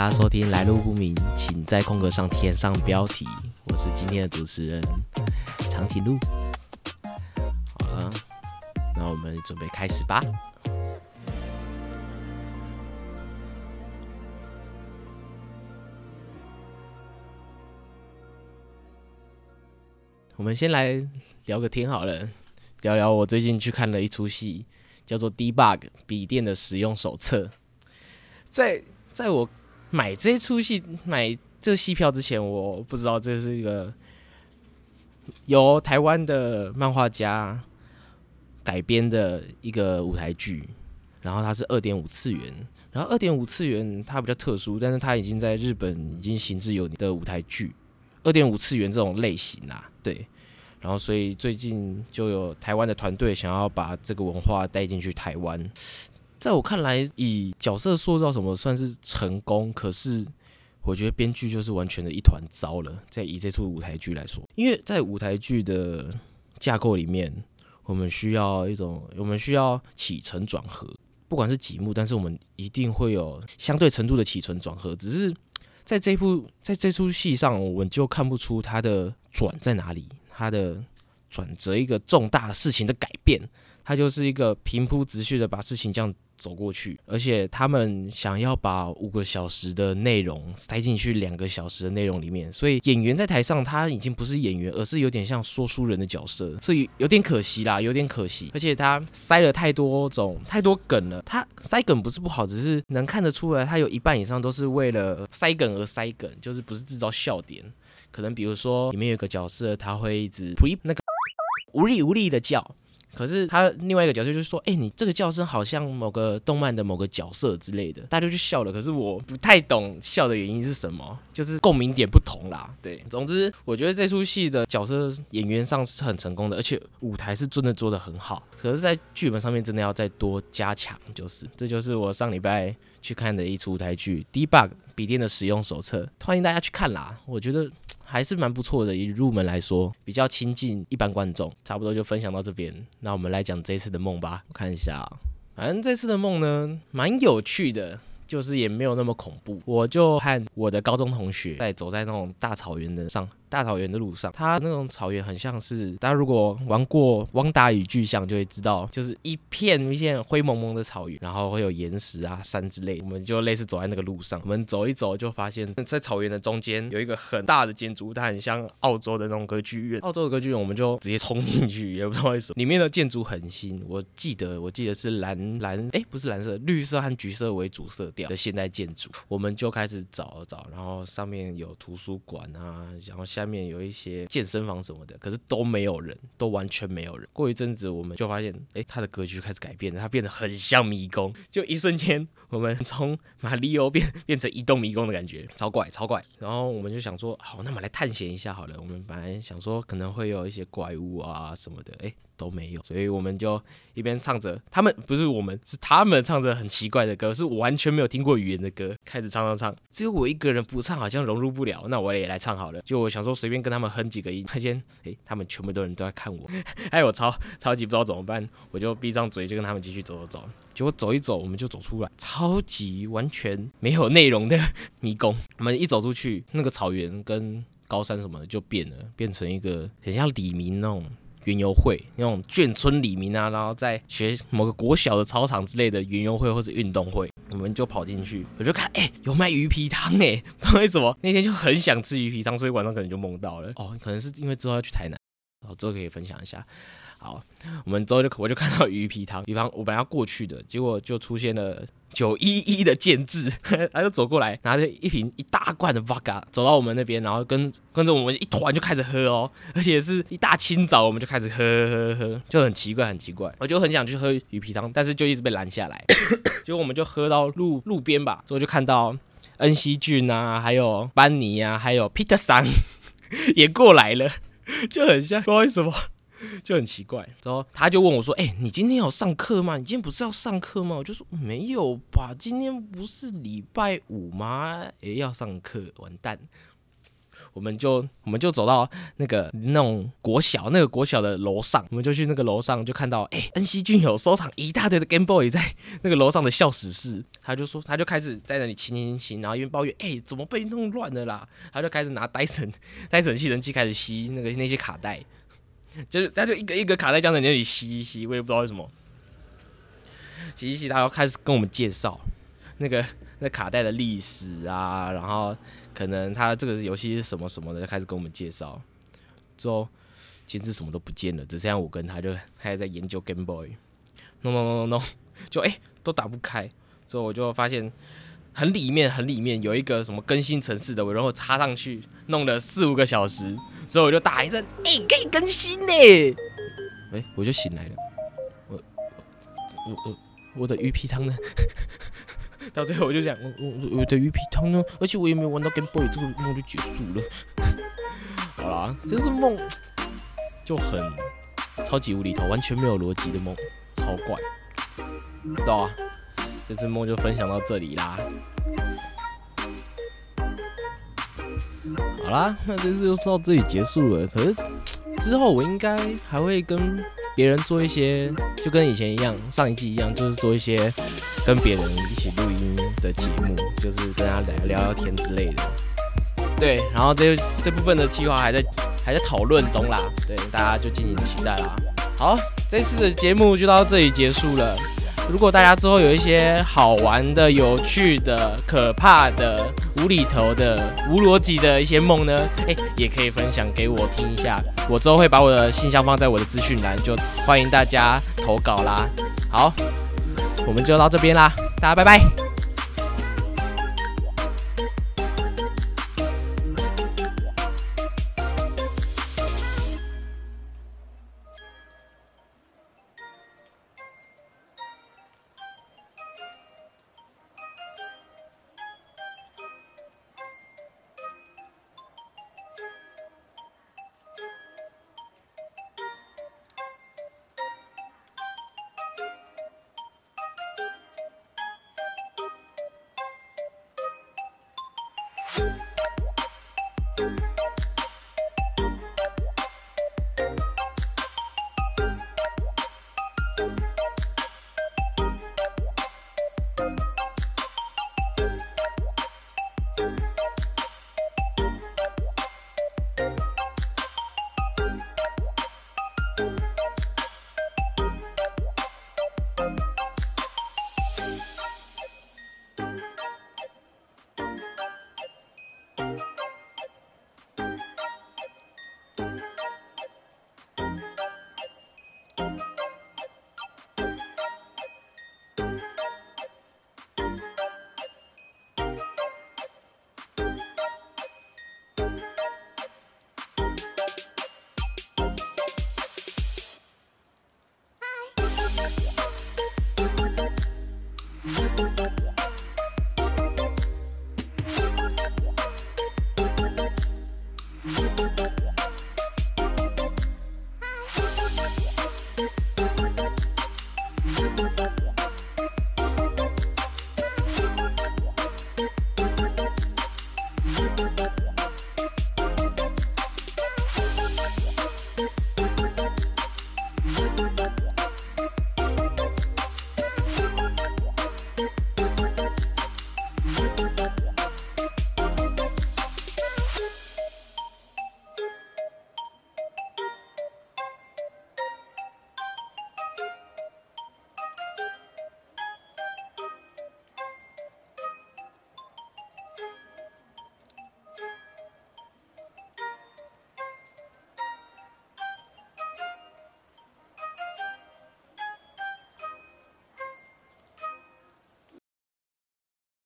大家收听来路不明，请在空格上填上标题。我是今天的主持人长颈鹿。好了，那我们准备开始吧。我们先来聊个天好了，聊聊我最近去看了一出戏，叫做《Debug 笔电的使用手册》。在在我买这出戏买这戏票之前，我不知道这是一个由台湾的漫画家改编的一个舞台剧，然后它是二点五次元，然后二点五次元它比较特殊，但是它已经在日本已经行之有年的舞台剧。二点五次元这种类型啊，对，然后所以最近就有台湾的团队想要把这个文化带进去台湾。在我看来，以角色塑造什么算是成功，可是我觉得编剧就是完全的一团糟了。在以这出舞台剧来说，因为在舞台剧的架构里面，我们需要一种，我们需要起承转合，不管是几幕，但是我们一定会有相对程度的起承转合，只是。在这部在这出戏上，我们就看不出它的转在哪里，它的转折一个重大的事情的改变，它就是一个平铺直叙的把事情这样。走过去，而且他们想要把五个小时的内容塞进去两个小时的内容里面，所以演员在台上他已经不是演员，而是有点像说书人的角色，所以有点可惜啦，有点可惜。而且他塞了太多种太多梗了，他塞梗不是不好，只是能看得出来，他有一半以上都是为了塞梗而塞梗，就是不是制造笑点。可能比如说里面有个角色，他会一直那个无力无力的叫。可是他另外一个角色就是说，哎、欸，你这个叫声好像某个动漫的某个角色之类的，大家就去笑了。可是我不太懂笑的原因是什么，就是共鸣点不同啦。对，总之我觉得这出戏的角色演员上是很成功的，而且舞台是真的做的很好。可是，在剧本上面真的要再多加强，就是这就是我上礼拜去看的一出舞台剧《Debug 笔电的使用手册》，欢迎大家去看啦。我觉得。还是蛮不错的，以入门来说比较亲近一般观众。差不多就分享到这边，那我们来讲这次的梦吧。我看一下，反正这次的梦呢，蛮有趣的。就是也没有那么恐怖，我就和我的高中同学在走在那种大草原的上，大草原的路上，它那种草原很像是大家如果玩过《汪达与巨像》就会知道，就是一片一片灰蒙蒙的草原，然后会有岩石啊、山之类，我们就类似走在那个路上，我们走一走就发现，在草原的中间有一个很大的建筑物，它很像澳洲的那种歌剧院，澳洲的歌剧院，我们就直接冲进去，也不知道为什么，里面的建筑很新，我记得我记得是蓝蓝，哎、不是蓝色，绿色和橘色为主色调。的现代建筑，我们就开始找找，然后上面有图书馆啊，然后下面有一些健身房什么的，可是都没有人，都完全没有人。过一阵子，我们就发现，哎，它的格局开始改变了，它变得很像迷宫，就一瞬间，我们从马里奥变变成移动迷宫的感觉，超怪超怪。然后我们就想说，好，那么来探险一下好了。我们本来想说可能会有一些怪物啊什么的，哎。都没有，所以我们就一边唱着，他们不是我们，是他们唱着很奇怪的歌，是完全没有听过语言的歌，开始唱唱唱，只有我一个人不唱，好像融入不了，那我也来唱好了。就我想说随便跟他们哼几个音，发现诶，他们全部的人都在看我，哎，我超超级不知道怎么办，我就闭上嘴就跟他们继续走走走，结果走一走我们就走出来，超级完全没有内容的迷宫。我们一走出去，那个草原跟高山什么的就变了，变成一个很像李明那种。园游会那种眷村里民啊，然后在学某个国小的操场之类的园游会或者运动会，我们就跑进去，我就看，哎、有卖鱼皮汤哎，不知道为什么那天就很想吃鱼皮汤，所以晚上可能就梦到了。哦，可能是因为之后要去台南，然后之后可以分享一下。好，我们之后就我就看到鱼皮汤，鱼皮汤我本来要过去的，结果就出现了九一一的建制，他就走过来拿着一瓶一大罐的 Vodka 走到我们那边，然后跟跟着我们一团就开始喝哦，而且是一大清早我们就开始喝喝喝，就很奇怪很奇怪，我就很想去喝鱼皮汤，但是就一直被拦下来，结果我们就喝到路路边吧，之后就看到恩熙俊啊，还有班尼啊，还有 Peter 桑也过来了，就很像，不知道为什么。就很奇怪，然后他就问我说：“哎、你今天有上课吗？你今天不是要上课吗？”我就说：“没有吧，今天不是礼拜五吗？哎、要上课，完蛋。”我们就我们就走到那个那种国小那个国小的楼上，我们就去那个楼上就看到，哎、恩熙俊有收藏一大堆的 Game Boy 在那个楼上的校史室，他就说他就开始在那里清清清，然后一边抱怨，哎、怎么被弄乱了啦？他就开始拿戴森戴森吸尘器开始吸那个那些卡带，就是他就一个一个卡带这样在那里吸一吸，我也不知道为什么。吸一吸，他要开始跟我们介绍那个那卡带的历史啊，然后可能他这个游戏是什么什么的，就开始跟我们介绍。之后，其实什么都不见了，只剩下我跟他就还在研究 Game Boy。No no no no no，就哎、都打不开。之后我就发现很里面很里面有一个什么更新城市的，我然后插上去弄了四五个小时。之后我就打一声：“哎、欸，可以更新呢！”哎、欸，我就醒来了。我我我。我的鱼皮汤呢？到最后我就想，我我我的鱼皮汤呢？而且我也没有玩到 Game Boy，这个梦就结束了。好啦，这是梦，就很超级无厘头，完全没有逻辑的梦，超怪。对啊，这次梦就分享到这里啦。好啦，那这次就到这里结束了。可是之后我应该还会跟。别人做一些就跟以前一样，上一季一样，就是做一些跟别人一起录音的节目，就是跟大家聊聊天之类的。对，然后这这部分的计划还在还在讨论中啦，对，大家就敬请期待啦。好，这次的节目就到这里结束了。如果大家之后有一些好玩的、有趣的、可怕的、无厘头的、无逻辑的一些梦呢，诶，也可以分享给我听一下。我之后会把我的信箱放在我的资讯栏，就欢迎大家投稿啦。好，我们就到这边啦，大家拜拜。